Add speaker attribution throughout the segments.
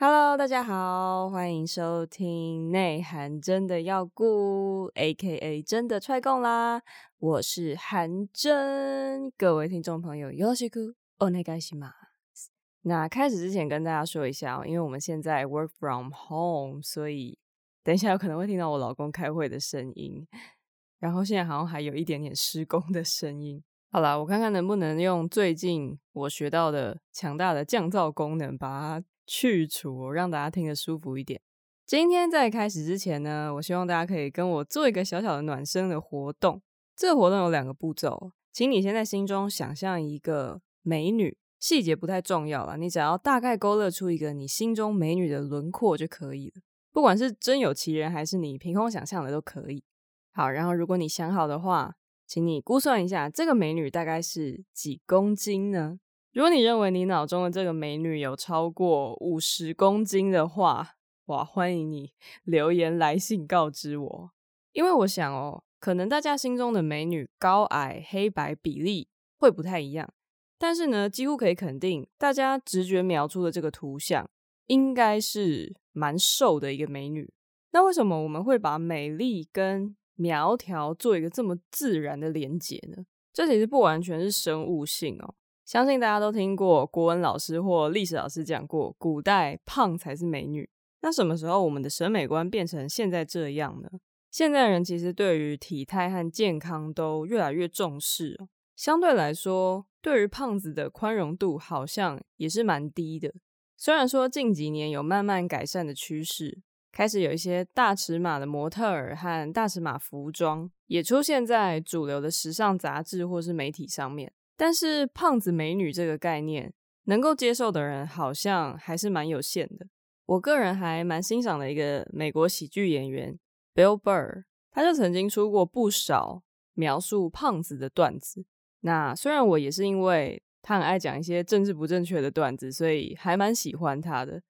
Speaker 1: Hello，大家好，欢迎收听内涵真的要顾，AKA 真的踹共啦！我是韩真，各位听众朋友，よろしくお愿いします。那开始之前跟大家说一下，因为我们现在 work from home，所以等一下有可能会听到我老公开会的声音，然后现在好像还有一点点施工的声音。好啦，我看看能不能用最近我学到的强大的降噪功能把它。 去除，让大家听得舒服一点。今天在开始之前呢，我希望大家可以跟我做一个小小的暖身的活动。这个活动有两个步骤，请你先在心中想象一个美女，细节不太重要了，你只要大概勾勒出一个你心中美女的轮廓就可以了。不管是真有其人，还是你凭空想象的都可以。好，然后如果你想好的话，请你估算一下这个美女大概是几公斤呢？如果你认为你脑中的这个美女有超过五十公斤的话，哇，欢迎你留言来信告知我。因为我想哦，可能大家心中的美女高矮、黑白比例会不太一样，但是呢，几乎可以肯定，大家直觉描出的这个图像应该是蛮瘦的一个美女。那为什么我们会把美丽跟苗条做一个这么自然的连结呢？这其实不完全是生物性哦。相信大家都听过国文老师或历史老师讲过，古代胖才是美女。那什么时候我们的审美观变成现在这样呢？现在人其实对于体态和健康都越来越重视。相对来说，对于胖子的宽容度好像也是蛮低的。虽然说近几年有慢慢改善的趋势，开始有一些大尺码的模特儿和大尺码服装也出现在主流的时尚杂志或是媒体上面。但是胖子美女这个概念，能够接受的人好像还是蛮有限的。我个人还蛮欣赏的一个美国喜剧演员 Bill Burr，他就曾经出过不少描述胖子的段子。那虽然我也是因为他很爱讲一些政治不正确的段子，所以还蛮喜欢他的。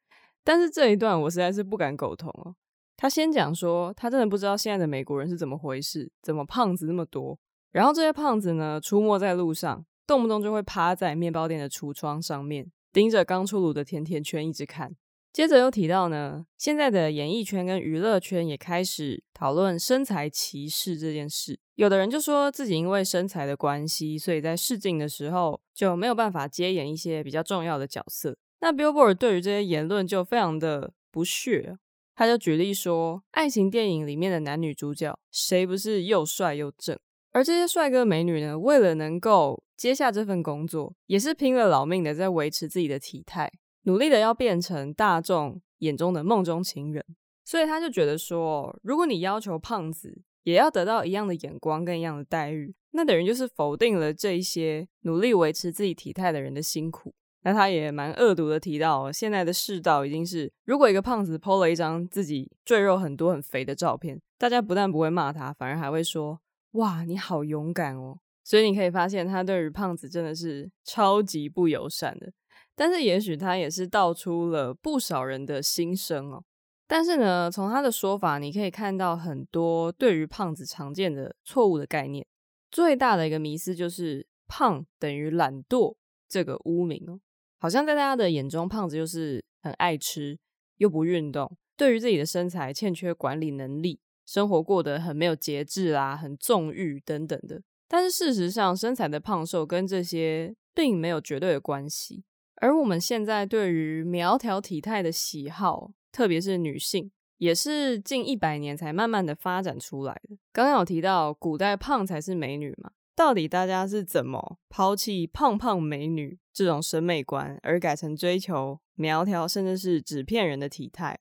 Speaker 1: 但是这一段我实在是不敢苟同哦。他先讲说，他真的不知道现在的美国人是怎么回事，怎么胖子那么多。然后这些胖子呢，出没在路上。动不动就会趴在面包店的橱窗上面，盯着刚出炉的甜甜圈一直看。接着又提到呢，现在的演艺圈跟娱乐圈也开始讨论身材歧视这件事。有的人就说自己因为身材的关系，所以在试镜的时候就没有办法接演一些比较重要的角色。那 Billboard 对于这些言论就非常的不屑，他就举例说，爱情电影里面的男女主角谁不是又帅又正？而这些帅哥美女呢，为了能够接下这份工作，也是拼了老命的在维持自己的体态，努力的要变成大众眼中的梦中情人。所以他就觉得说，如果你要求胖子也要得到一样的眼光跟一样的待遇，那等于就是否定了这一些努力维持自己体态的人的辛苦。那他也蛮恶毒的提到，现在的世道已经是，如果一个胖子 PO 了一张自己赘肉很多很肥的照片，大家不但不会骂他，反而还会说。哇，你好勇敢哦！所以你可以发现，他对于胖子真的是超级不友善的。但是，也许他也是道出了不少人的心声哦。但是呢，从他的说法，你可以看到很多对于胖子常见的错误的概念。最大的一个迷思就是胖等于懒惰这个污名哦，好像在大家的眼中，胖子就是很爱吃又不运动，对于自己的身材欠缺管理能力。生活过得很没有节制啊，很纵欲等等的。但是事实上，身材的胖瘦跟这些并没有绝对的关系。而我们现在对于苗条体态的喜好，特别是女性，也是近一百年才慢慢的发展出来的。刚刚有提到，古代胖才是美女嘛？到底大家是怎么抛弃胖胖美女这种审美观，而改成追求苗条，甚至是纸片人的体态？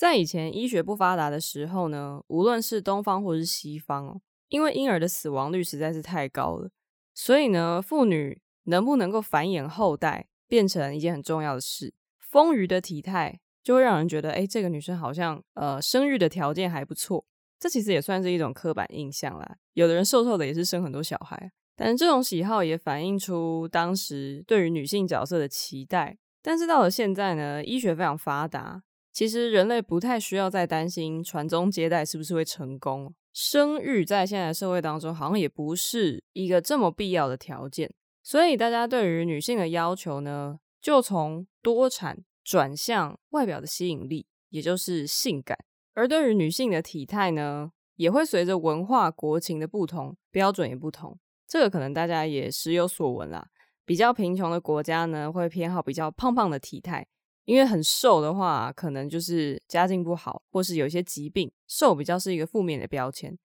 Speaker 1: 在以前医学不发达的时候呢，无论是东方或是西方，因为婴儿的死亡率实在是太高了，所以呢，妇女能不能够繁衍后代变成一件很重要的事。丰腴的体态就会让人觉得，哎，这个女生好像呃生育的条件还不错。这其实也算是一种刻板印象啦。有的人瘦瘦的也是生很多小孩，但是这种喜好也反映出当时对于女性角色的期待。但是到了现在呢，医学非常发达。其实人类不太需要再担心传宗接代是不是会成功，生育在现在社会当中好像也不是一个这么必要的条件，所以大家对于女性的要求呢，就从多产转向外表的吸引力，也就是性感。而对于女性的体态呢，也会随着文化国情的不同，标准也不同。这个可能大家也时有所闻啦。比较贫穷的国家呢，会偏好比较胖胖的体态，因为很瘦的话，可能就是家境不好，或是有一些疾病，瘦比较是一个负面的标签。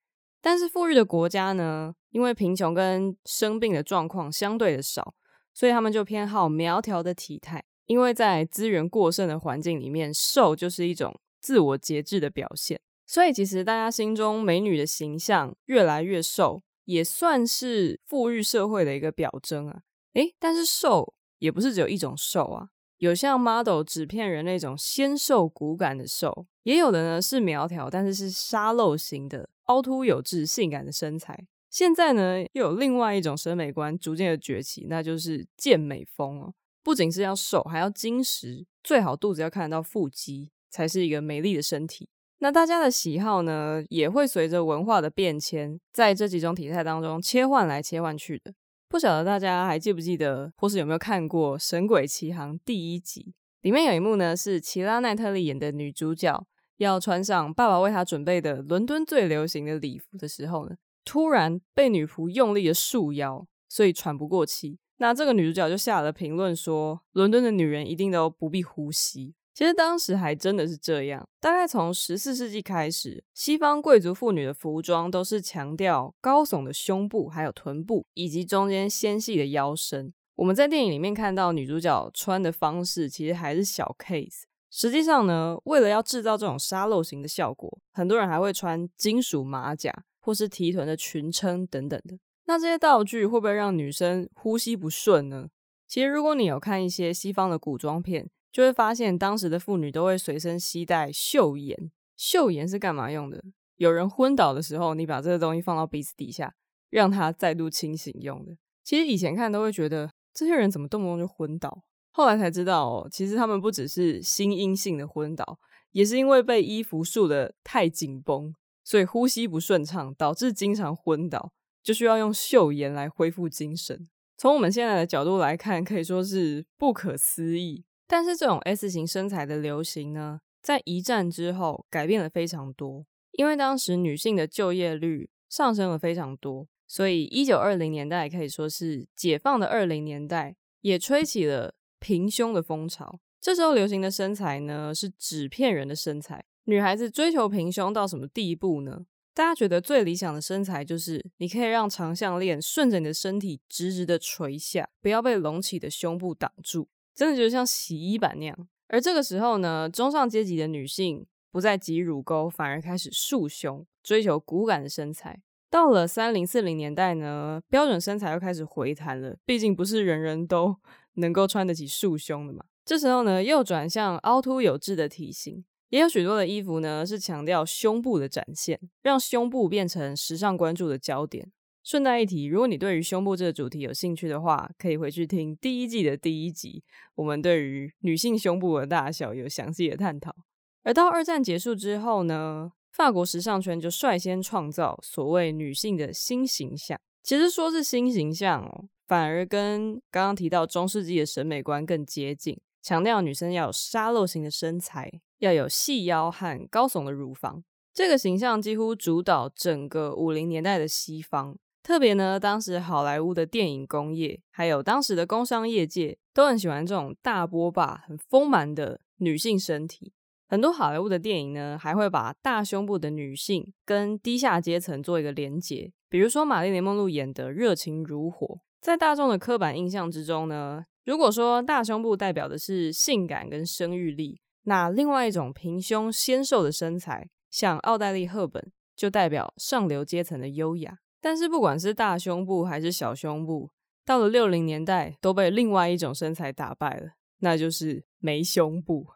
Speaker 1: 但是富裕的国家呢，因为贫穷跟生病的状况相对的少，所以他们就偏好苗条的体态。因为在资源过剩的环境里面，瘦就是一种自我节制的表现。所以，其实大家心中美女的形象越来越瘦，也算是富裕社会的一个表征啊。诶，但是瘦也不是只有一种瘦啊，有像 model 纸片人那种纤瘦骨感的瘦，也有的呢是苗条，但是是沙漏型的凹凸有致、性感的身材。现在呢，又有另外一种审美观逐渐的崛起，那就是健美风哦。不仅是要瘦，还要精实，最好肚子要看得到腹肌，才是一个美丽的身体。那大家的喜好呢，也会随着文化的变迁，在这几种体态当中切换来切换去的。不晓得大家还记不记得，或是有没有看过《神鬼奇航》第一集？里面有一幕呢，是奇拉奈特利演的女主角要穿上爸爸为她准备的伦敦最流行的礼服的时候呢，突然被女仆用力的束腰，所以喘不过气。那这个女主角就下了评论说：“伦敦的女人一定都不必呼吸。”其实当时还真的是这样。大概从十四世纪开始，西方贵族妇女的服装都是强调高耸的胸部，还有臀部，以及中间纤细的腰身。我们在电影里面看到女主角穿的方式，其实还是小 case。实际上呢，为了要制造这种沙漏型的效果，很多人还会穿金属马甲，或是提臀的裙撑等等的。那这些道具会不会让女生呼吸不顺呢？其实如果你有看一些西方的古装片，就会发现，当时的妇女都会随身携带嗅盐。嗅盐是干嘛用的？有人昏倒的时候，你把这个东西放到鼻子底下，让他再度清醒用的。其实以前看都会觉得，这些人怎么动不动就昏倒？后来才知道哦，其实他们不只是心因性的昏倒，也是因为被衣服束得太紧绷，所以呼吸不顺畅，导致经常昏倒，就需要用嗅盐来恢复精神。从我们现在的角度来看，可以说是不可思议。但是这种 S 型身材的流行呢，在一战之后改变了非常多，因为当时女性的就业率上升了非常多，所以一九二零年代可以说是解放的二零年代，也吹起了平胸的风潮。这时候流行的身材呢，是纸片人的身材。女孩子追求平胸到什么地步呢？大家觉得最理想的身材就是你可以让长项链顺着你的身体直直的垂下，不要被隆起的胸部挡住。真的就像洗衣板那样，而这个时候呢，中上阶级的女性不再挤乳沟，反而开始束胸，追求骨感的身材。到了三零四零年代呢，标准身材又开始回弹了，毕竟不是人人都 能够穿得起束胸的嘛。这时候呢，又转向凹凸有致的体型，也有许多的衣服呢是强调胸部的展现，让胸部变成时尚关注的焦点。顺带一提，如果你对于胸部这个主题有兴趣的话，可以回去听第一季的第一集，我们对于女性胸部的大小有详细的探讨。而到二战结束之后呢，法国时尚圈就率先创造所谓女性的新形象。其实说是新形象哦，反而跟刚刚提到中世纪的审美观更接近，强调女生要有沙漏型的身材，要有细腰和高耸的乳房。这个形象几乎主导整个五零年代的西方。特别呢，当时好莱坞的电影工业，还有当时的工商业界，都很喜欢这种大波霸、很丰满的女性身体。很多好莱坞的电影呢，还会把大胸部的女性跟低下阶层做一个连结。比如说玛丽莲梦露演的《热情如火》。在大众的刻板印象之中呢，如果说大胸部代表的是性感跟生育力，那另外一种平胸纤瘦的身材，像奥黛丽·赫本，就代表上流阶层的优雅。但是不管是大胸部还是小胸部，到了六零年代都被另外一种身材打败了，那就是没胸部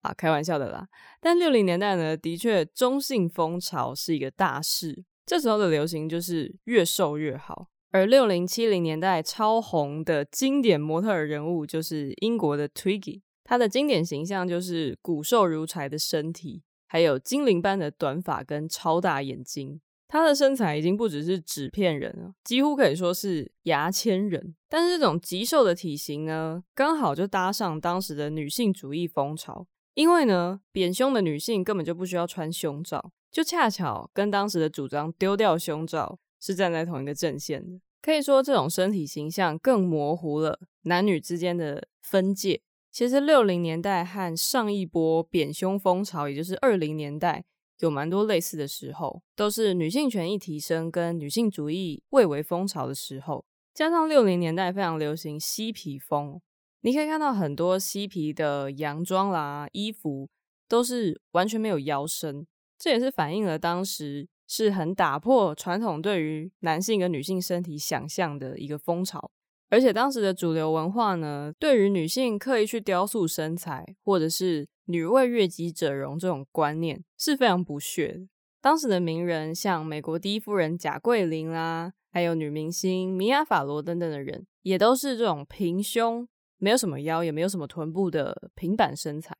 Speaker 1: 啊，开玩笑的啦。但六零年代呢，的确中性风潮是一个大势，这时候的流行就是越瘦越好。而六零七零年代超红的经典模特儿人物就是英国的 Twiggy，她的经典形象就是骨瘦如柴的身体，还有精灵般的短发跟超大眼睛。她的身材已经不只是纸片人了，几乎可以说是牙签人。但是这种极瘦的体型呢，刚好就搭上当时的女性主义风潮。因为呢，扁胸的女性根本就不需要穿胸罩，就恰巧跟当时的主张丢掉胸罩是站在同一个阵线的。可以说，这种身体形象更模糊了男女之间的分界。其实，六零年代和上一波扁胸风潮，也就是二零年代，有蛮多类似的时候，都是女性权益提升跟女性主义蔚为风潮的时候。加上六零年代非常流行嬉皮风，你可以看到很多嬉皮的洋装啦、衣服都是完全没有腰身，这也是反映了当时。是很打破传统对于男性跟女性身体想象的一个风潮，而且当时的主流文化呢，对于女性刻意去雕塑身材，或者是女为悦己者容这种观念是非常不屑的。当时的名人像美国第一夫人贾桂琳啦，还有女明星米娅·法罗等等的人，也都是这种平胸，没有什么腰，也没有什么臀部的平板身材。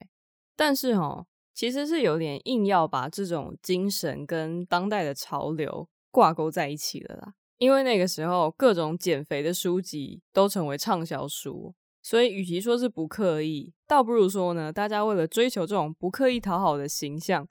Speaker 1: 但是哦。其实是有点硬要把这种精神跟当代的潮流挂钩在一起了啦。因为那个时候各种减肥的书籍都成为畅销书，所以与其说是不刻意，倒不如说呢，大家为了追求这种不刻意讨好的形象，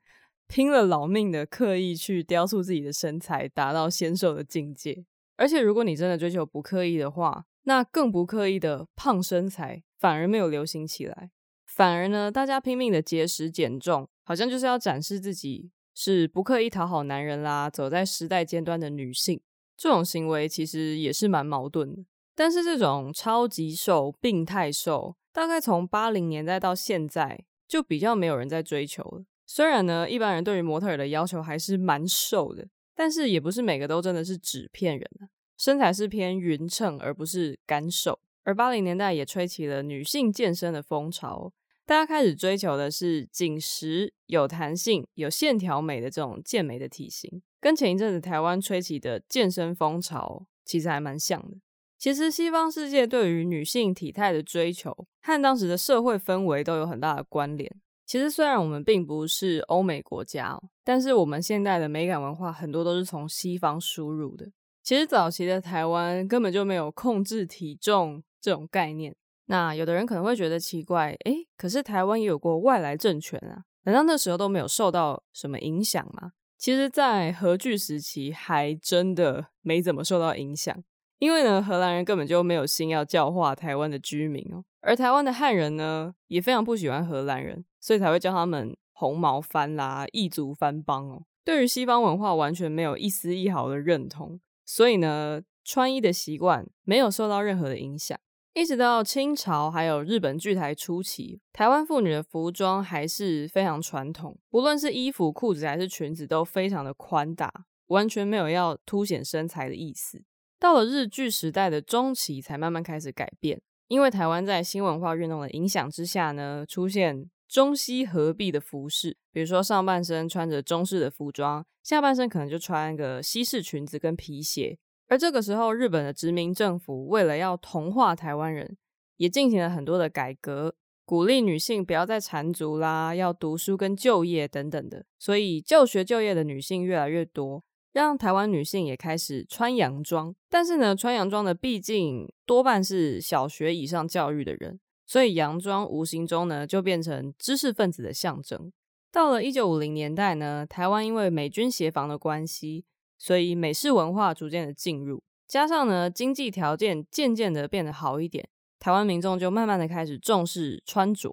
Speaker 1: 拼了老命的刻意去雕塑自己的身材，达到纤瘦的境界。而且如果你真的追求不刻意的话，那更不刻意的胖身材反而没有流行起来。反而呢，大家拼命的节食减重，好像就是要展示自己是不刻意讨好男人啦，走在时代尖端的女性。这种行为其实也是蛮矛盾的。但是这种超级瘦、病态瘦，大概从八零年代到现在，就比较没有人在追求了。虽然呢，一般人对于模特儿的要求还是蛮瘦的，但是也不是每个都真的是纸片人啊，身材是偏匀称而不是干瘦。而八零年代也吹起了女性健身的风潮。大家开始追求的是紧实、有弹性、有线条美的这种健美的体型，跟前一阵子台湾吹起的健身风潮其实还蛮像的。其实西方世界对于女性体态的追求和当时的社会氛围都有很大的关联。其实虽然我们并不是欧美国家，但是我们现代的美感文化很多都是从西方输入的。其实早期的台湾根本就没有控制体重这种概念。那有的人可能会觉得奇怪，诶，可是台湾也有过外来政权啊，难道那时候都没有受到什么影响吗？其实，在荷据时期还真的没怎么受到影响，因为呢，荷兰人根本就没有心要教化台湾的居民哦，而台湾的汉人呢，也非常不喜欢荷兰人，所以才会叫他们红毛番啦、异族番邦哦，对于西方文化完全没有一丝一毫的认同，所以呢，穿衣的习惯没有受到任何的影响。一直到清朝，还有日本据台初期，台湾妇女的服装还是非常传统，不论是衣服、裤子还是裙子，都非常的宽大，完全没有要凸显身材的意思。到了日据时代的中期，才慢慢开始改变，因为台湾在新文化运动的影响之下呢，出现中西合璧的服饰，比如说上半身穿着中式的服装，下半身可能就穿个西式裙子跟皮鞋。而这个时候，日本的殖民政府为了要同化台湾人，也进行了很多的改革，鼓励女性不要再缠足啦，要读书跟就业等等的。所以，就学就业的女性越来越多，让台湾女性也开始穿洋装。但是呢，穿洋装的毕竟多半是小学以上教育的人，所以洋装无形中呢就变成知识分子的象征。到了一九五零年代呢，台湾因为美军协防的关系。所以美式文化逐渐的进入，加上呢经济条件渐渐的变得好一点，台湾民众就慢慢的开始重视穿着。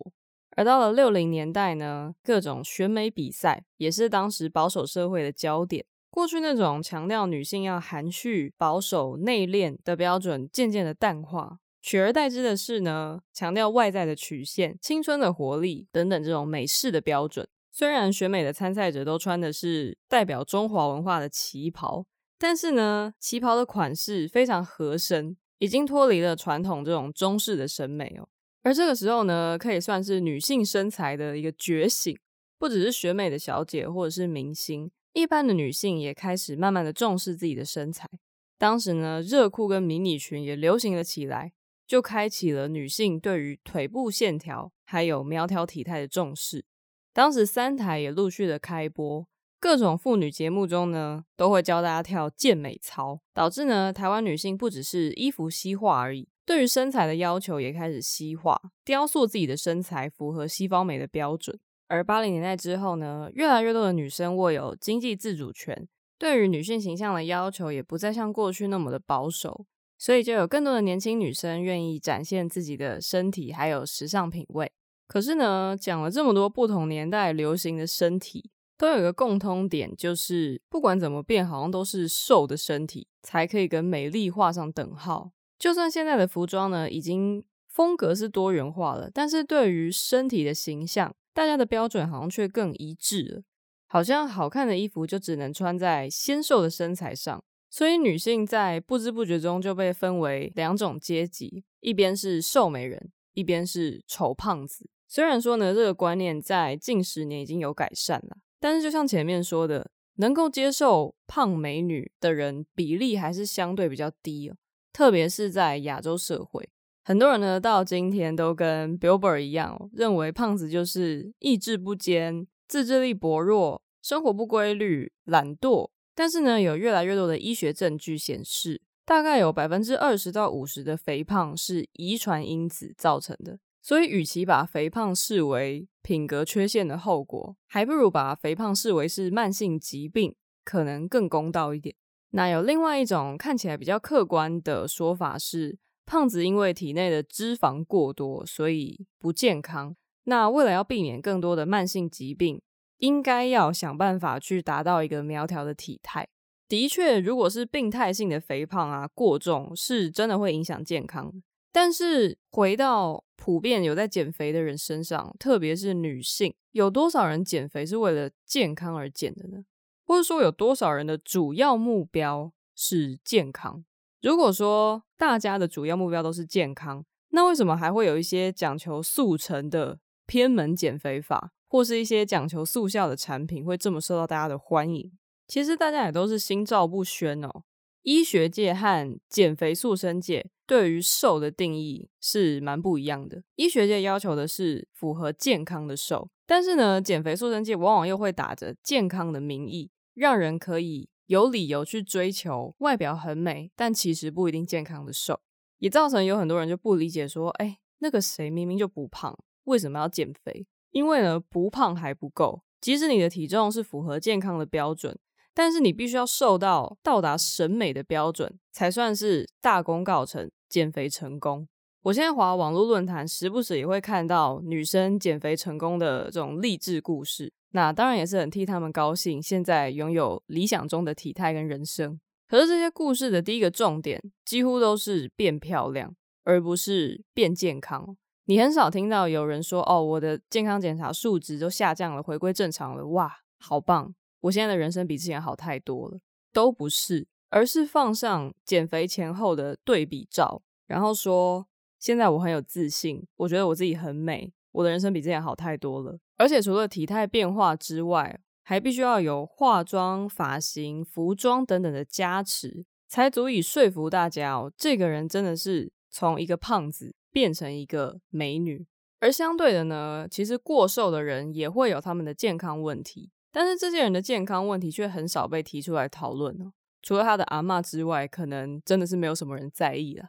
Speaker 1: 而到了六零年代呢，各种选美比赛也是当时保守社会的焦点。过去那种强调女性要含蓄、保守、内敛的标准渐渐的淡化，取而代之的是呢，强调外在的曲线、青春的活力等等这种美式的标准。虽然选美的参赛者都穿的是代表中华文化的旗袍，但是呢，旗袍的款式非常合身，已经脱离了传统这种中式的审美哦。而这个时候呢，可以算是女性身材的一个觉醒，不只是选美的小姐或者是明星，一般的女性也开始慢慢的重视自己的身材。当时呢，热裤跟迷你裙也流行了起来，就开启了女性对于腿部线条还有苗条体态的重视。当时三台也陆续的开播，各种妇女节目中呢，都会教大家跳健美操，导致呢，台湾女性不只是衣服西化而已，对于身材的要求也开始西化，雕塑自己的身材符合西方美的标准。而八零年代之后呢，越来越多的女生握有经济自主权，对于女性形象的要求也不再像过去那么的保守，所以就有更多的年轻女生愿意展现自己的身体，还有时尚品味。可是呢，讲了这么多不同年代流行的身体。都有一个共通点，就是不管怎么变，好像都是瘦的身体才可以跟美丽画上等号。就算现在的服装呢，已经风格是多元化了，但是对于身体的形象，大家的标准好像却更一致了。好像好看的衣服就只能穿在纤瘦的身材上，所以女性在不知不觉中就被分为两种阶级：一边是瘦美人，一边是丑胖子。虽然说呢，这个观念在近十年已经有改善了。但是，就像前面说的，能够接受胖美女的人比例还是相对比较低哦，特别是在亚洲社会，很多人呢到今天都跟 Billboard 一样哦，认为胖子就是意志不坚、自制力薄弱、生活不规律、懒惰。但是呢，有越来越多的医学证据显示，大概有百分之二十到五十的肥胖是遗传因子造成的。所以，与其把肥胖视为品格缺陷的后果，还不如把肥胖视为是慢性疾病，可能更公道一点。那有另外一种看起来比较客观的说法是，胖子因为体内的脂肪过多，所以不健康。那为了要避免更多的慢性疾病，应该要想办法去达到一个苗条的体态。的确，如果是病态性的肥胖啊，过重是真的会影响健康。但是回到普遍有在减肥的人身上，特别是女性，有多少人减肥是为了健康而减的呢？或者说有多少人的主要目标是健康？如果说大家的主要目标都是健康，那为什么还会有一些讲求速成的偏门减肥法，或是一些讲求速效的产品会这么受到大家的欢迎？其实大家也都是心照不宣哦。医学界和减肥塑身界对于瘦的定义是蛮不一样的。医学界要求的是符合健康的瘦，但是呢，减肥塑身界往往又会打着健康的名义，让人可以有理由去追求外表很美，但其实不一定健康的瘦，也造成有很多人就不理解说，哎，那个谁明明就不胖，为什么要减肥？因为呢，不胖还不够，即使你的体重是符合健康的标准。但是你必须要瘦到到达审美的标准，才算是大功告成，减肥成功。我现在滑网络论坛，时不时也会看到女生减肥成功的这种励志故事。那当然也是很替他们高兴，现在拥有理想中的体态跟人生。可是这些故事的第一个重点，几乎都是变漂亮，而不是变健康。你很少听到有人说：“哦，我的健康检查数值都下降了，回归正常了。”哇，好棒！我现在的人生比之前好太多了，都不是，而是放上减肥前后的对比照，然后说现在我很有自信，我觉得我自己很美，我的人生比之前好太多了。而且除了体态变化之外，还必须要有化妆、发型、服装等等的加持，才足以说服大家哦，这个人真的是从一个胖子变成一个美女。而相对的呢，其实过瘦的人也会有他们的健康问题。但是这些人的健康问题却很少被提出来讨论哦。除了他的阿嬷之外，可能真的是没有什么人在意了。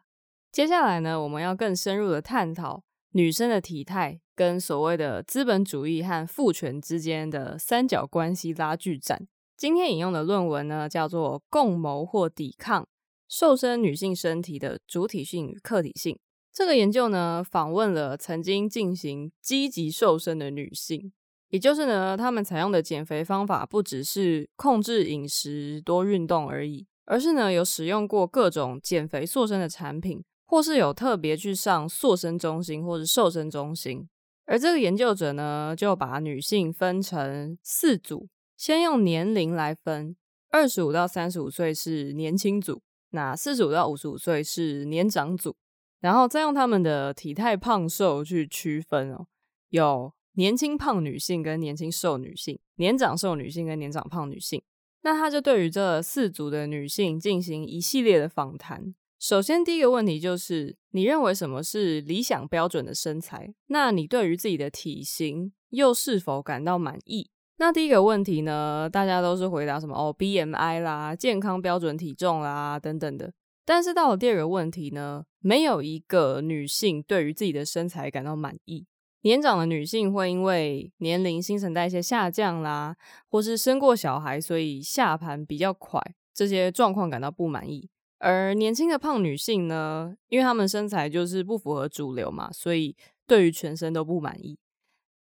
Speaker 1: 接下来呢，我们要更深入的探讨女生的体态跟所谓的资本主义和父权之间的三角关系拉锯战。今天引用的论文呢，叫做《共谋或抵抗瘦身女性身体的主体性与客体性》。这个研究呢，访问了曾经进行积极瘦身的女性。也就是呢，她们采用的减肥方法不只是控制饮食、多运动而已，而是呢有使用过各种减肥塑身的产品，或是有特别去上塑身中心或是瘦身中心。而这个研究者呢，就把女性分成四组，先用年龄来分，二十五到三十五岁是年轻组，那四十五到五十五岁是年长组，然后再用他们的体态胖瘦去区分哦，有。年轻胖女性跟年轻瘦女性，年长瘦女性跟年长胖女性，那他就对于这四组的女性进行一系列的访谈。首先，第一个问题就是，你认为什么是理想标准的身材？那你对于自己的体型又是否感到满意？那第一个问题呢，大家都是回答什么哦，BMI 啦，健康标准体重啦等等的。但是到了第二个问题呢，没有一个女性对于自己的身材感到满意。年长的女性会因为年龄、新陈代谢下降啦，或是生过小孩，所以下盘比较快，这些状况感到不满意。而年轻的胖女性呢，因为她们身材就是不符合主流嘛，所以对于全身都不满意。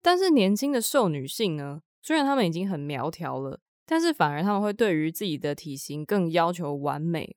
Speaker 1: 但是年轻的瘦女性呢，虽然她们已经很苗条了，但是反而她们会对于自己的体型更要求完美，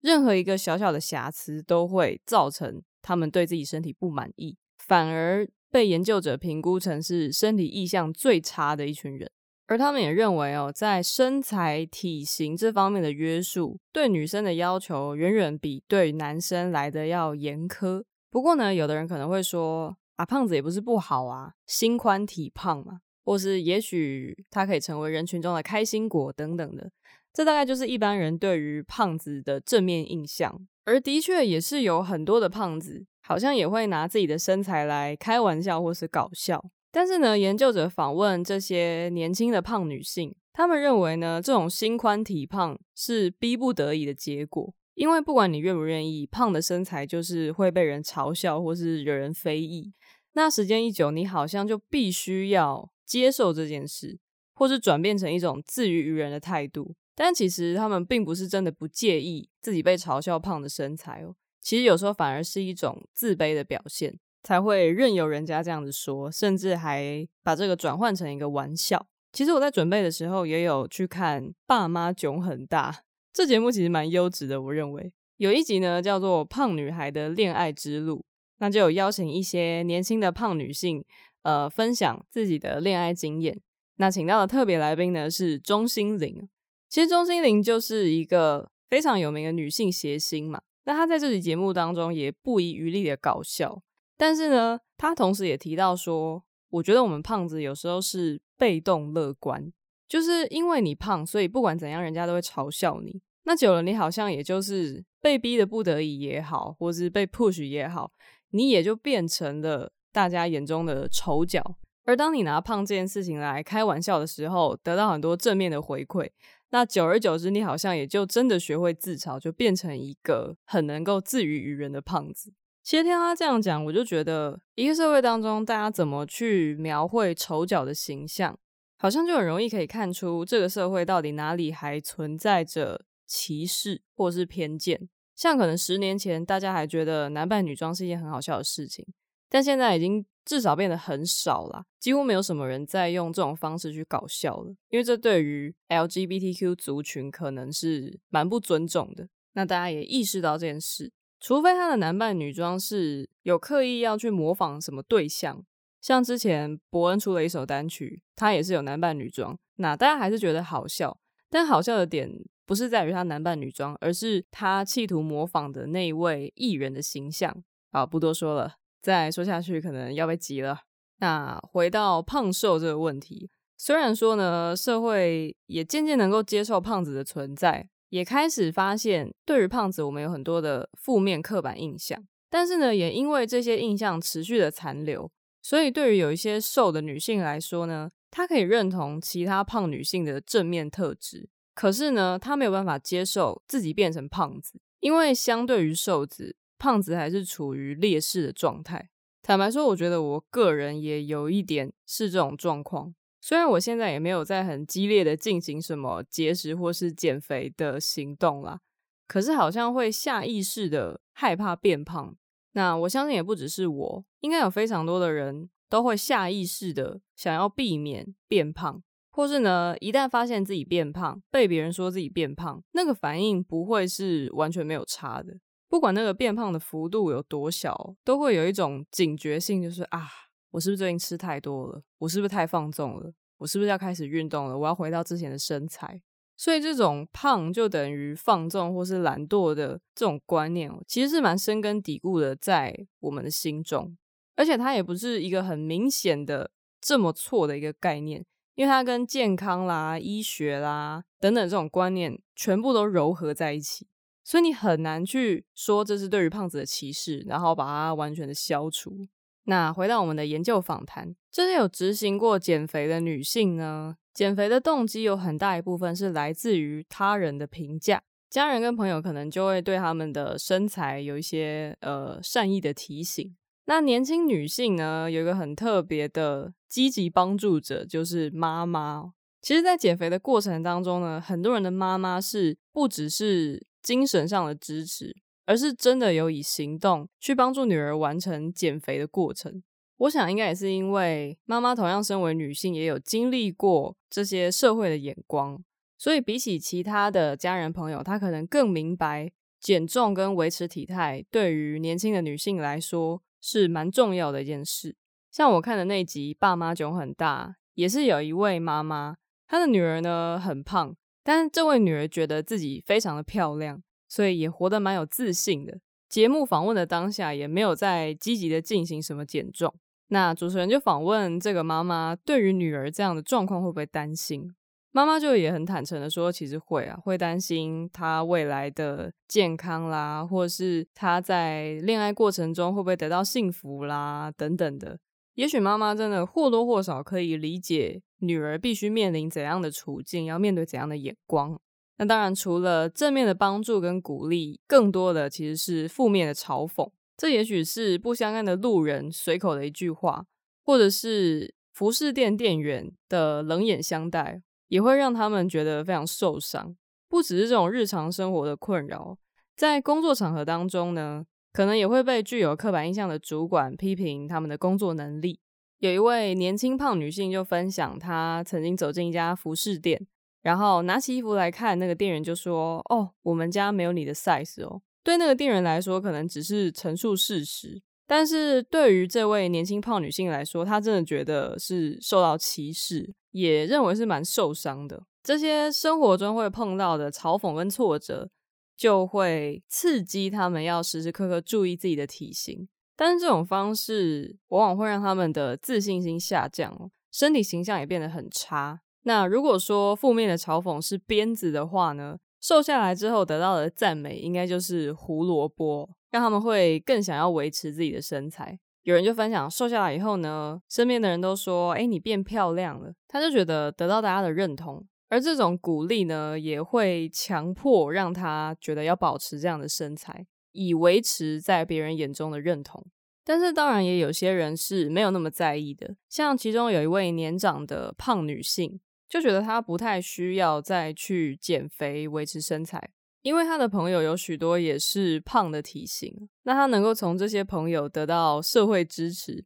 Speaker 1: 任何一个小小的瑕疵都会造成她们对自己身体不满意，反而。被研究者评估成是身体意向最差的一群人，而他们也认为哦，在身材体型这方面的约束，对女生的要求远远比对男生来的要严苛。不过呢，有的人可能会说啊，胖子也不是不好啊，心宽体胖嘛，或是也许他可以成为人群中的开心果等等的。这大概就是一般人对于胖子的正面印象，而的确也是有很多的胖子。好像也会拿自己的身材来开玩笑或是搞笑，但是呢，研究者访问这些年轻的胖女性，他们认为呢，这种心宽体胖是逼不得已的结果，因为不管你愿不愿意，胖的身材就是会被人嘲笑或是惹人非议。那时间一久，你好像就必须要接受这件事，或是转变成一种自娱于人的态度。但其实他们并不是真的不介意自己被嘲笑胖的身材哦。其实有时候反而是一种自卑的表现，才会任由人家这样子说，甚至还把这个转换成一个玩笑。其实我在准备的时候也有去看《爸妈囧很大》这节目，其实蛮优质的。我认为有一集呢叫做《胖女孩的恋爱之路》，那就有邀请一些年轻的胖女性，呃，分享自己的恋爱经验。那请到的特别来宾呢是钟欣凌，其实钟欣凌就是一个非常有名的女性谐星嘛。那她在这期节目当中也不遗余力的搞笑，但是呢，他同时也提到说，我觉得我们胖子有时候是被动乐观，就是因为你胖，所以不管怎样，人家都会嘲笑你。那久了，你好像也就是被逼的不得已也好，或是被 push 也好，你也就变成了大家眼中的丑角。而当你拿胖这件事情来开玩笑的时候，得到很多正面的回馈。那久而久之，你好像也就真的学会自嘲，就变成一个很能够自娱于人的胖子。其实听他这样讲，我就觉得一个社会当中，大家怎么去描绘丑角的形象，好像就很容易可以看出这个社会到底哪里还存在着歧视或是偏见。像可能十年前，大家还觉得男扮女装是一件很好笑的事情，但现在已经。至少变得很少啦，几乎没有什么人在用这种方式去搞笑了，因为这对于 LGBTQ 族群可能是蛮不尊重的。那大家也意识到这件事，除非他的男扮女装是有刻意要去模仿什么对象，像之前伯恩出了一首单曲，他也是有男扮女装，那大家还是觉得好笑。但好笑的点不是在于他男扮女装，而是他企图模仿的那位艺人的形象。好，不多说了。再说下去可能要被挤了。那回到胖瘦这个问题，虽然说呢，社会也渐渐能够接受胖子的存在，也开始发现对于胖子我们有很多的负面刻板印象，但是呢，也因为这些印象持续的残留，所以对于有一些瘦的女性来说呢，她可以认同其他胖女性的正面特质，可是呢，她没有办法接受自己变成胖子，因为相对于瘦子。胖子还是处于劣势的状态。坦白说，我觉得我个人也有一点是这种状况。虽然我现在也没有在很激烈的进行什么节食或是减肥的行动啦，可是好像会下意识的害怕变胖。那我相信也不只是我，应该有非常多的人都会下意识的想要避免变胖，或是呢，一旦发现自己变胖，被别人说自己变胖，那个反应不会是完全没有差的。不管那个变胖的幅度有多小，都会有一种警觉性，就是啊，我是不是最近吃太多了？我是不是太放纵了？我是不是要开始运动了？我要回到之前的身材。所以这种胖就等于放纵或是懒惰的这种观念，其实是蛮深根蒂固的在我们的心中，而且它也不是一个很明显的这么错的一个概念，因为它跟健康啦、医学啦等等这种观念全部都糅合在一起。所以你很难去说这是对于胖子的歧视，然后把它完全的消除。那回到我们的研究访谈，这些有执行过减肥的女性呢，减肥的动机有很大一部分是来自于他人的评价，家人跟朋友可能就会对他们的身材有一些呃善意的提醒。那年轻女性呢，有一个很特别的积极帮助者，就是妈妈。其实，在减肥的过程当中呢，很多人的妈妈是不只是精神上的支持，而是真的有以行动去帮助女儿完成减肥的过程。我想，应该也是因为妈妈同样身为女性，也有经历过这些社会的眼光，所以比起其他的家人朋友，她可能更明白减重跟维持体态对于年轻的女性来说是蛮重要的一件事。像我看的那集《爸妈囧很大》，也是有一位妈妈。她的女儿呢，很胖，但是这位女儿觉得自己非常的漂亮，所以也活得蛮有自信的。节目访问的当下也没有在积极的进行什么减重。那主持人就访问这个妈妈，对于女儿这样的状况会不会担心？妈妈就也很坦诚的说，其实会啊，会担心她未来的健康啦，或是她在恋爱过程中会不会得到幸福啦，等等的。也许妈妈真的或多或少可以理解女儿必须面临怎样的处境，要面对怎样的眼光。那当然，除了正面的帮助跟鼓励，更多的其实是负面的嘲讽。这也许是不相干的路人随口的一句话，或者是服饰店店员的冷眼相待，也会让他们觉得非常受伤。不只是这种日常生活的困扰，在工作场合当中呢，可能也会被具有刻板印象的主管批评他们的工作能力。有一位年轻胖女性就分享，她曾经走进一家服饰店，然后拿起衣服来看，那个店员就说：“哦，我们家没有你的 size 哦。”对那个店员来说，可能只是陈述事实，但是对于这位年轻胖女性来说，她真的觉得是受到歧视，也认为是蛮受伤的。这些生活中会碰到的嘲讽跟挫折。就会刺激他们要时时刻刻注意自己的体型，但是这种方式往往会让他们的自信心下降，身体形象也变得很差。那如果说负面的嘲讽是鞭子的话呢，瘦下来之后得到的赞美应该就是胡萝卜，让他们会更想要维持自己的身材。有人就分享瘦下来以后呢，身边的人都说：“诶，你变漂亮了。”他就觉得得到大家的认同。而这种鼓励呢，也会强迫让他觉得要保持这样的身材，以维持在别人眼中的认同。但是当然也有些人是没有那么在意的，像其中有一位年长的胖女性，就觉得她不太需要再去减肥维持身材，因为她的朋友有许多也是胖的体型，那她能够从这些朋友得到社会支持，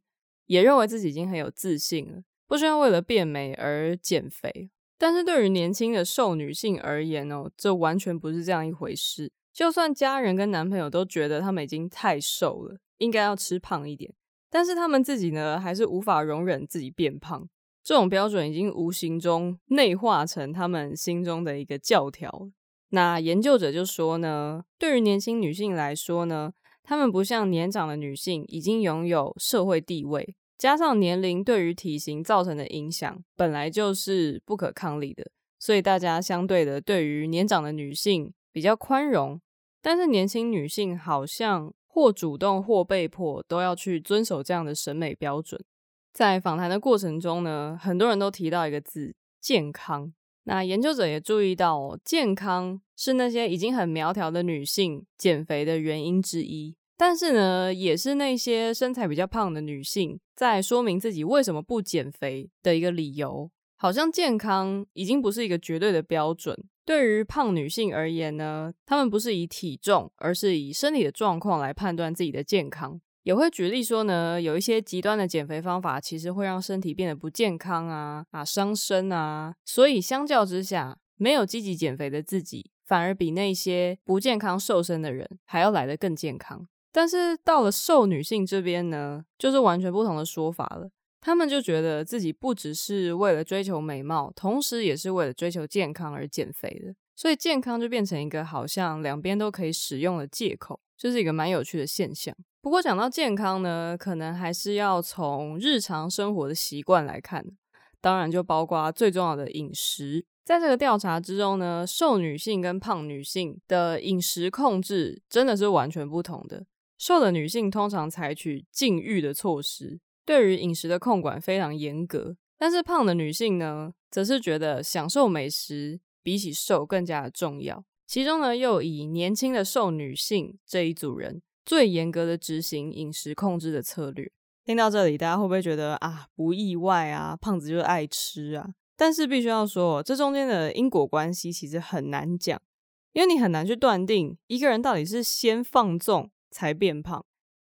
Speaker 1: 也认为自己已经很有自信了，不需要为了变美而减肥。但是对于年轻的瘦女性而言哦，这完全不是这样一回事。就算家人跟男朋友都觉得他们已经太瘦了，应该要吃胖一点，但是他们自己呢，还是无法容忍自己变胖。这种标准已经无形中内化成他们心中的一个教条。那研究者就说呢，对于年轻女性来说呢，她们不像年长的女性已经拥有社会地位。加上年龄对于体型造成的影响，本来就是不可抗力的，所以大家相对的对于年长的女性比较宽容，但是年轻女性好像或主动或被迫都要去遵守这样的审美标准。在访谈的过程中呢，很多人都提到一个字——健康。那研究者也注意到，健康是那些已经很苗条的女性减肥的原因之一。但是呢，也是那些身材比较胖的女性在说明自己为什么不减肥的一个理由。好像健康已经不是一个绝对的标准。对于胖女性而言呢，她们不是以体重，而是以身体的状况来判断自己的健康。也会举例说呢，有一些极端的减肥方法，其实会让身体变得不健康啊，啊，伤身啊。所以相较之下，没有积极减肥的自己，反而比那些不健康瘦身的人还要来得更健康。但是到了瘦女性这边呢，就是完全不同的说法了。她们就觉得自己不只是为了追求美貌，同时也是为了追求健康而减肥的。所以健康就变成一个好像两边都可以使用的借口，就是一个蛮有趣的现象。不过讲到健康呢，可能还是要从日常生活的习惯来看，当然就包括最重要的饮食。在这个调查之中呢，瘦女性跟胖女性的饮食控制真的是完全不同的。瘦的女性通常采取禁欲的措施，对于饮食的控管非常严格，但是胖的女性呢，则是觉得享受美食比起瘦更加的重要。其中呢，又以年轻的瘦女性这一组人最严格的执行饮食控制的策略。听到这里，大家会不会觉得啊，不意外啊，胖子就是爱吃啊？但是必须要说，这中间的因果关系其实很难讲，因为你很难去断定一个人到底是先放纵才变胖，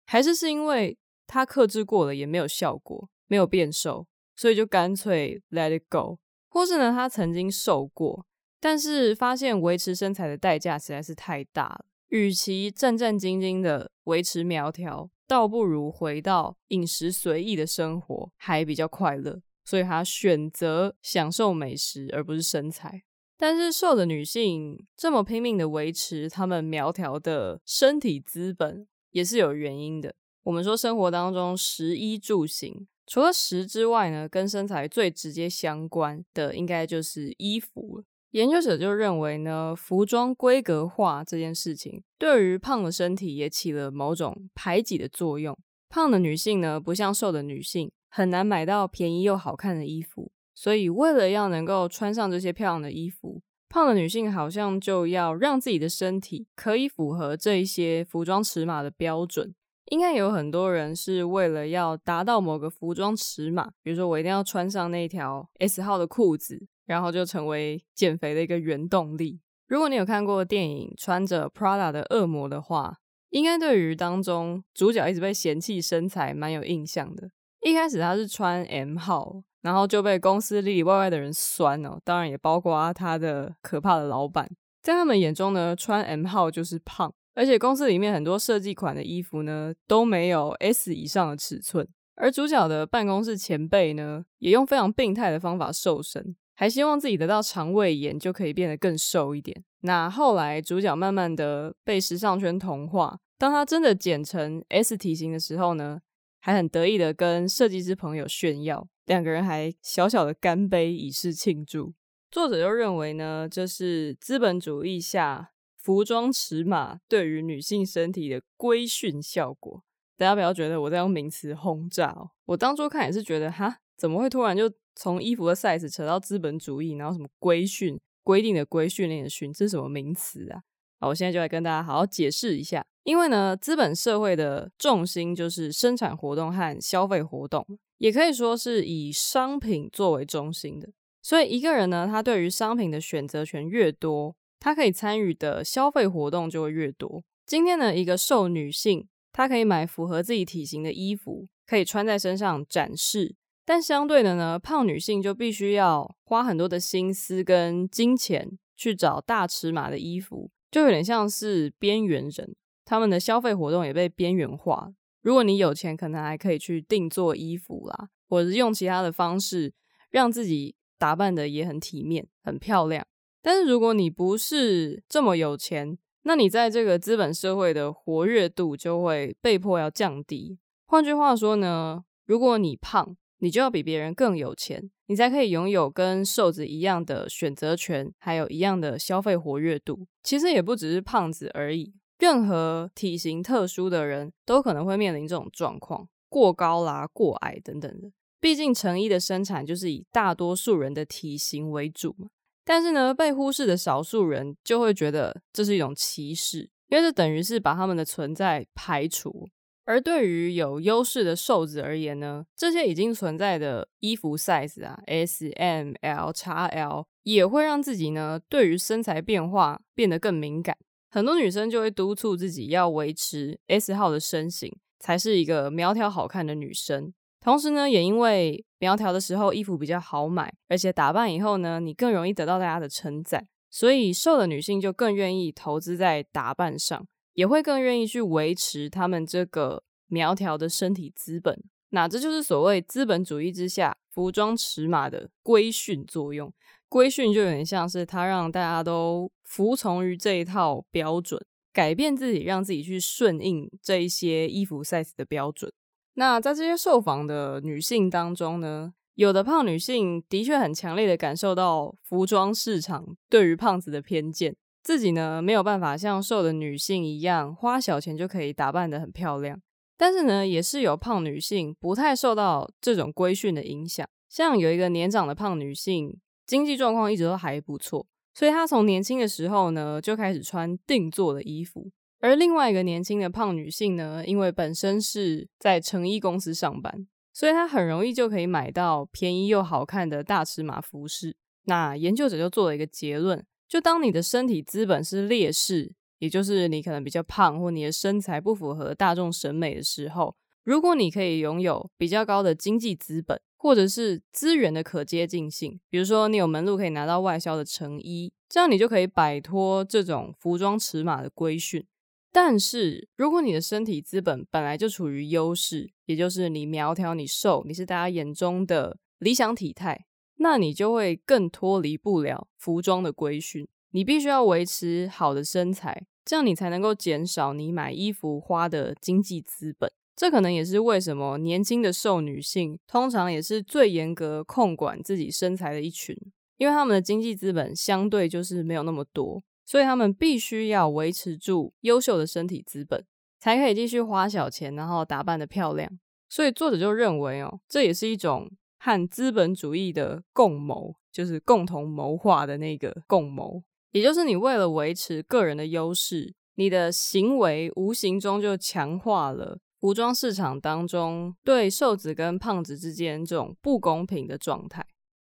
Speaker 1: 还是是因为他克制过了也没有效果，没有变瘦，所以就干脆 let it go，或是呢，他曾经瘦过。但是发现维持身材的代价实在是太大了，与其战战兢兢的维持苗条，倒不如回到饮食随意的生活，还比较快乐。所以他选择享受美食而不是身材。但是瘦的女性这么拼命的维持她们苗条的身体资本，也是有原因的。我们说生活当中食衣住行，除了食之外呢，跟身材最直接相关的，应该就是衣服了。研究者就认为呢，服装规格化这件事情对于胖的身体也起了某种排挤的作用。胖的女性呢，不像瘦的女性，很难买到便宜又好看的衣服，所以为了要能够穿上这些漂亮的衣服，胖的女性好像就要让自己的身体可以符合这一些服装尺码的标准。应该有很多人是为了要达到某个服装尺码，比如说我一定要穿上那条 S 号的裤子。然后就成为减肥的一个原动力。如果你有看过电影《穿着 Prada 的恶魔》的话，应该对于当中主角一直被嫌弃身材蛮有印象的。一开始他是穿 M 号，然后就被公司里里外外的人酸哦，当然也包括他的可怕的老板。在他们眼中呢，穿 M 号就是胖，而且公司里面很多设计款的衣服呢都没有 S 以上的尺寸。而主角的办公室前辈呢，也用非常病态的方法瘦身。还希望自己得到肠胃炎就可以变得更瘦一点。那后来主角慢慢的被时尚圈同化，当他真的减成 S 体型的时候呢，还很得意的跟设计师朋友炫耀，两个人还小小的干杯以示庆祝。作者就认为呢，这是资本主义下服装尺码对于女性身体的规训效果。大家不要觉得我在用名词轰炸哦，我当初看也是觉得哈，怎么会突然就。从衣服的 size 扯到资本主义，然后什么规训规定的规训练的训，这是什么名词啊？好，我现在就来跟大家好好解释一下。因为呢，资本社会的重心就是生产活动和消费活动，也可以说是以商品作为中心的。所以一个人呢，他对于商品的选择权越多，他可以参与的消费活动就会越多。今天呢，一个瘦女性，她可以买符合自己体型的衣服，可以穿在身上展示。但相对的呢，胖女性就必须要花很多的心思跟金钱去找大尺码的衣服，就有点像是边缘人，他们的消费活动也被边缘化。如果你有钱，可能还可以去定做衣服啦，或者是用其他的方式让自己打扮得也很体面、很漂亮。但是如果你不是这么有钱，那你在这个资本社会的活跃度就会被迫要降低。换句话说呢，如果你胖，你就要比别人更有钱，你才可以拥有跟瘦子一样的选择权，还有一样的消费活跃度。其实也不只是胖子而已，任何体型特殊的人都可能会面临这种状况：过高啦、过矮等等的。毕竟成衣的生产就是以大多数人的体型为主嘛。但是呢，被忽视的少数人就会觉得这是一种歧视，因为这等于是把他们的存在排除。而对于有优势的瘦子而言呢，这些已经存在的衣服 size 啊，S、M、L、XL 也会让自己呢对于身材变化变得更敏感。很多女生就会督促自己要维持 S 号的身形，才是一个苗条好看的女生。同时呢，也因为苗条的时候衣服比较好买，而且打扮以后呢，你更容易得到大家的称赞，所以瘦的女性就更愿意投资在打扮上。也会更愿意去维持他们这个苗条的身体资本，那这就是所谓资本主义之下服装尺码的规训作用。规训就有点像是他让大家都服从于这一套标准，改变自己，让自己去顺应这一些衣服 size 的标准。那在这些受访的女性当中呢，有的胖女性的确很强烈的感受到服装市场对于胖子的偏见。自己呢，没有办法像瘦的女性一样花小钱就可以打扮得很漂亮，但是呢，也是有胖女性不太受到这种规训的影响，像有一个年长的胖女性，经济状况一直都还不错，所以她从年轻的时候呢就开始穿定做的衣服。而另外一个年轻的胖女性呢，因为本身是在成衣公司上班，所以她很容易就可以买到便宜又好看的大尺码服饰。那研究者就做了一个结论，就当你的身体资本是劣势，也就是你可能比较胖，或你的身材不符合大众审美的时候，如果你可以拥有比较高的经济资本，或者是资源的可接近性，比如说你有门路可以拿到外销的成衣，这样你就可以摆脱这种服装尺码的规训。但是如果你的身体资本本来就处于优势，也就是你苗条、你瘦，你是大家眼中的理想体态。那你就会更脱离不了服装的规训，你必须要维持好的身材，这样你才能够减少你买衣服花的经济资本。这可能也是为什么年轻的瘦女性通常也是最严格控管自己身材的一群，因为她们的经济资本相对就是没有那么多，所以她们必须要维持住优秀的身体资本，才可以继续花小钱，然后打扮得漂亮。所以作者就认为哦，这也是一种。和资本主义的共谋，就是共同谋划的那个共谋，也就是你为了维持个人的优势，你的行为无形中就强化了服装市场当中对瘦子跟胖子之间这种不公平的状态。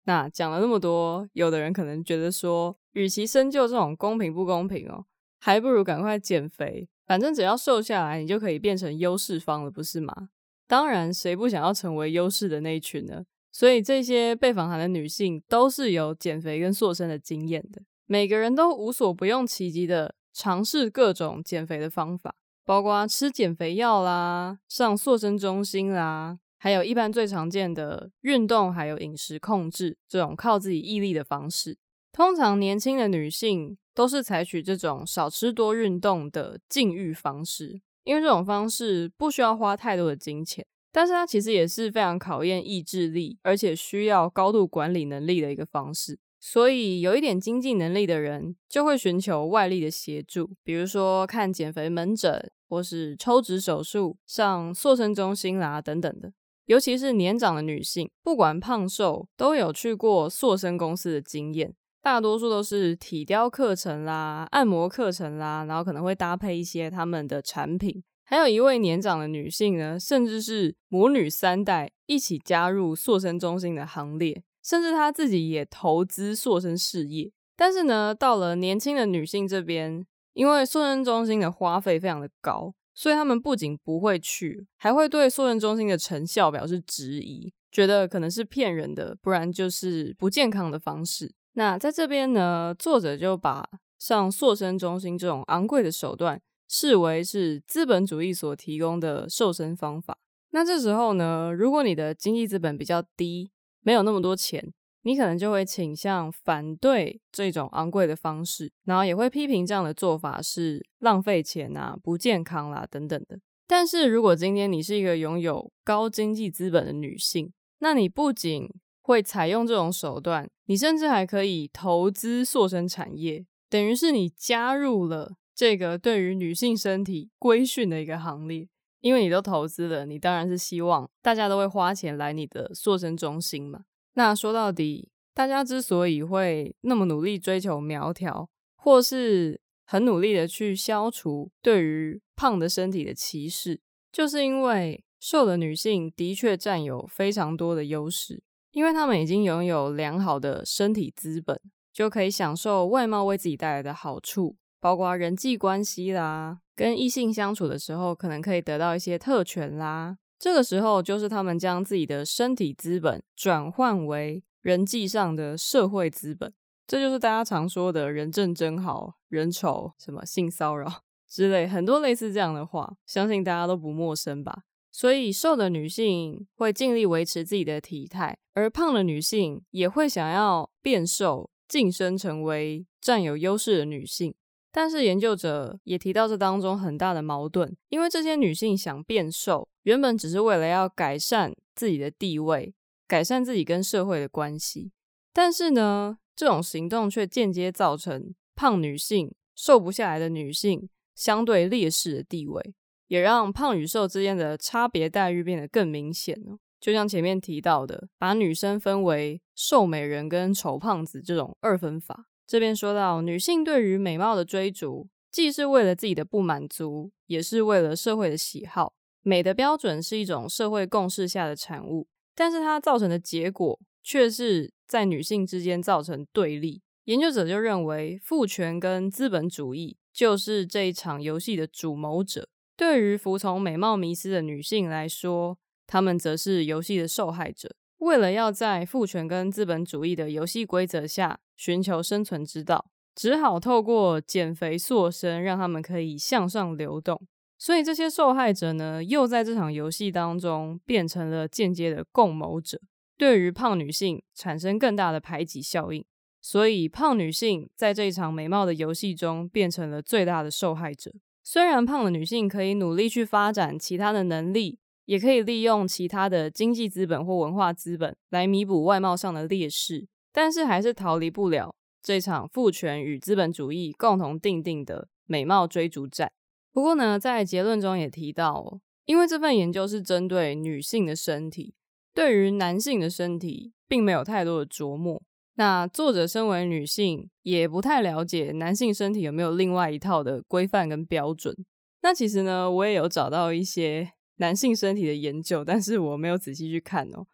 Speaker 1: 那讲了那么多，有的人可能觉得说，与其深究这种公平不公平哦，还不如赶快减肥，反正只要瘦下来，你就可以变成优势方了，不是吗？当然，谁不想要成为优势的那一群呢？所以这些被访谈的女性都是有减肥跟塑身的经验的，每个人都无所不用其极的尝试各种减肥的方法，包括吃减肥药啦、上塑身中心啦，还有一般最常见的运动还有饮食控制这种靠自己毅力的方式。通常年轻的女性都是采取这种少吃多运动的禁欲方式，因为这种方式不需要花太多的金钱。但是它其实也是非常考验意志力，而且需要高度管理能力的一个方式。所以有一点经济能力的人就会寻求外力的协助，比如说看减肥门诊，或是抽脂手术、上塑身中心啦等等的。尤其是年长的女性，不管胖瘦，都有去过塑身公司的经验，大多数都是体雕课程啦、按摩课程啦，然后可能会搭配一些他们的产品。还有一位年长的女性呢，甚至是母女三代一起加入塑身中心的行列，甚至她自己也投资塑身事业。但是呢，到了年轻的女性这边，因为塑身中心的花费非常的高，所以他们不仅不会去，还会对塑身中心的成效表示质疑，觉得可能是骗人的，不然就是不健康的方式。那在这边呢，作者就把像塑身中心这种昂贵的手段，视为是资本主义所提供的瘦身方法。那这时候呢，如果你的经济资本比较低，没有那么多钱，你可能就会倾向反对这种昂贵的方式，然后也会批评这样的做法是浪费钱啊、不健康啦等等的。但是如果今天你是一个拥有高经济资本的女性，那你不仅会采用这种手段，你甚至还可以投资塑身产业，等于是你加入了。这个对于女性身体规训的一个行列，因为你都投资了，你当然是希望大家都会花钱来你的塑身中心嘛。那说到底，大家之所以会那么努力追求苗条，或是很努力的去消除对于胖的身体的歧视，就是因为瘦的女性的确占有非常多的优势，因为她们已经拥有良好的身体资本，就可以享受外貌为自己带来的好处。包括人际关系啦，跟异性相处的时候，可能可以得到一些特权啦。这个时候，就是他们将自己的身体资本转换为人际上的社会资本。这就是大家常说的“人正真好，人丑什么性骚扰 ”之类很多类似这样的话，相信大家都不陌生吧。所以，瘦的女性会尽力维持自己的体态，而胖的女性也会想要变瘦，晋升成为占有优势的女性。但是研究者也提到这当中很大的矛盾，因为这些女性想变瘦，原本只是为了要改善自己的地位，改善自己跟社会的关系。但是呢，这种行动却间接造成胖女性、瘦不下来的女性相对劣势的地位，也让胖与瘦之间的差别待遇变得更明显了。就像前面提到的，把女生分为瘦美人跟丑胖子这种二分法。这边说到，女性对于美貌的追逐，既是为了自己的不满足，也是为了社会的喜好。美的标准是一种社会共识下的产物，但是它造成的结果却是在女性之间造成对立。研究者就认为，父权跟资本主义就是这一场游戏的主谋者。对于服从美貌迷思的女性来说，她们则是游戏的受害者。为了要在父权跟资本主义的游戏规则下寻求生存之道，只好透过减肥塑身，让他们可以向上流动。所以这些受害者呢，又在这场游戏当中变成了间接的共谋者，对于胖女性产生更大的排挤效应。所以胖女性在这一场美貌的游戏中变成了最大的受害者。虽然胖的女性可以努力去发展其他的能力，也可以利用其他的经济资本或文化资本来弥补外貌上的劣势，但是还是逃离不了这场父权与资本主义共同定定的美貌追逐战。不过呢，在结论中也提到，因为这份研究是针对女性的身体，对于男性的身体并没有太多的琢磨。那作者身为女性，也不太了解男性身体有没有另外一套的规范跟标准。那其实呢，我也有找到一些男性身体的研究，但是我没有仔细去看哦。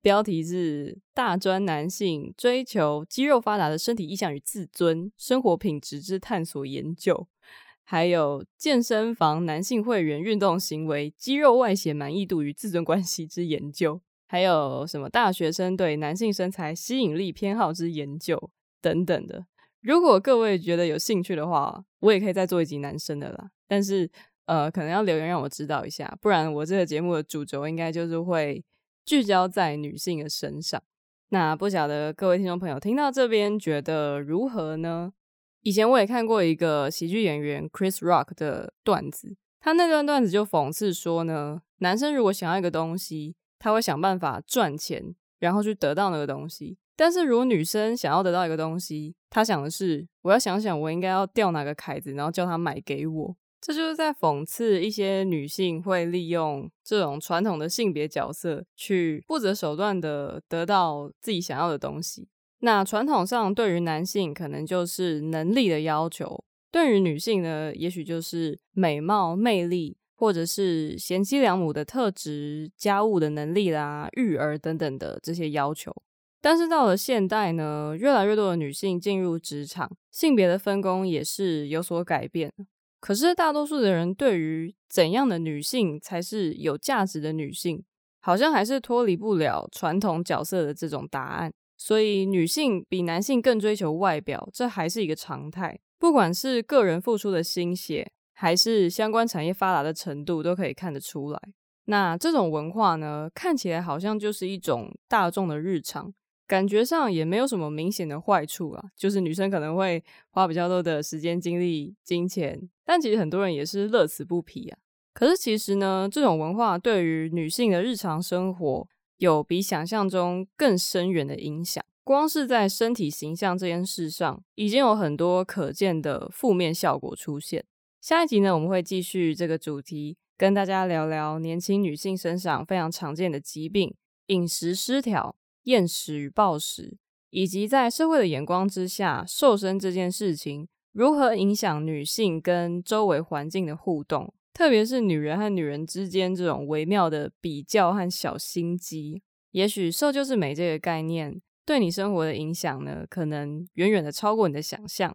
Speaker 1: 标题是“大专男性追求肌肉发达的身体意向与自尊，生活品质之探索研究”。还有健身房男性会员运动行为、肌肉外显满意度与自尊关系之研究，还有什么大学生对男性身材吸引力偏好之研究等等的。如果各位觉得有兴趣的话，我也可以再做一集男生的啦。但是呃，可能要留言让我知道一下，不然我这个节目的主轴应该就是会聚焦在女性的身上。那不晓得各位听众朋友听到这边觉得如何呢？以前我也看过一个喜剧演员 Chris Rock 的段子，他那段段子就讽刺说呢，男生如果想要一个东西，他会想办法赚钱，然后去得到那个东西；但是如果女生想要得到一个东西，她想的是，我要想想我应该要钓哪个凯子，然后叫他买给我。这就是在讽刺一些女性会利用这种传统的性别角色，去不择手段的得到自己想要的东西。那传统上对于男性可能就是能力的要求，对于女性呢，也许就是美貌、魅力，或者是贤妻良母的特质、家务的能力啦、育儿等等的这些要求。但是到了现代呢，越来越多的女性进入职场，性别的分工也是有所改变。可是大多数的人对于怎样的女性才是有价值的女性，好像还是脱离不了传统角色的这种答案。所以，女性比男性更追求外表，这还是一个常态。不管是个人付出的心血，还是相关产业发达的程度，都可以看得出来。那这种文化呢，看起来好像就是一种大众的日常，感觉上也没有什么明显的坏处啊。就是女生可能会花比较多的时间、精力、金钱，但其实很多人也是乐此不疲啊。可是其实呢，这种文化对于女性的日常生活，有比想象中更深远的影响。光是在身体形象这件事上，已经有很多可见的负面效果出现。下一集呢，我们会继续这个主题，跟大家聊聊年轻女性身上非常常见的疾病——饮食失调、厌食与暴食，以及在社会的眼光之下，瘦身这件事情如何影响女性跟周围环境的互动。特别是女人和女人之间这种微妙的比较和小心机，也许瘦就是美这个概念对你生活的影响呢，可能远远的超过你的想象。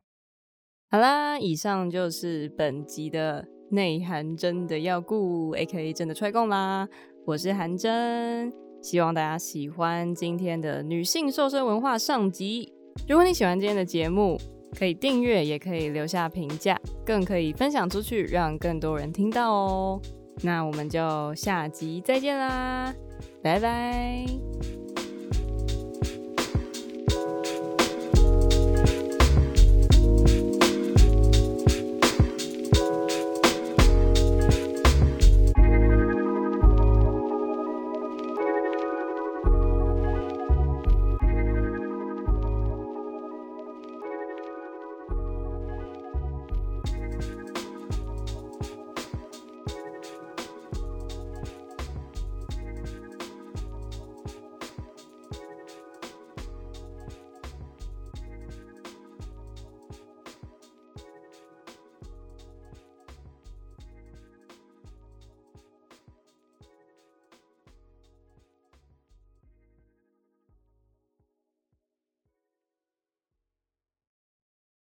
Speaker 1: 好啦，以上就是本集的内涵真的要顾，AKA 真的踹共啦。我是韩真，希望大家喜欢今天的女性瘦身文化上集。如果你喜欢今天的节目，可以订阅，也可以留下评价，更可以分享出去，让更多人听到哦。那我们就下集再见啦，拜拜。